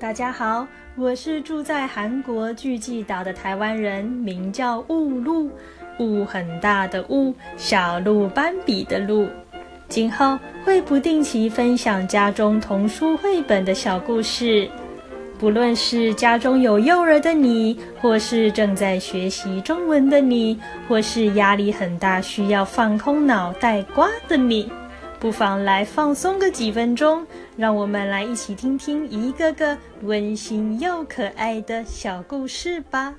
大家好，我是住在韩国巨济岛的台湾人，名叫雾露，雾很大的雾，小鹿斑比的鹿。今后会不定期分享家中童书绘本的小故事，不论是家中有幼儿的你，或是正在学习中文的你，或是压力很大需要放空脑袋瓜的你。不妨来放松个几分钟，让我们来一起听听一个个温馨又可爱的小故事吧。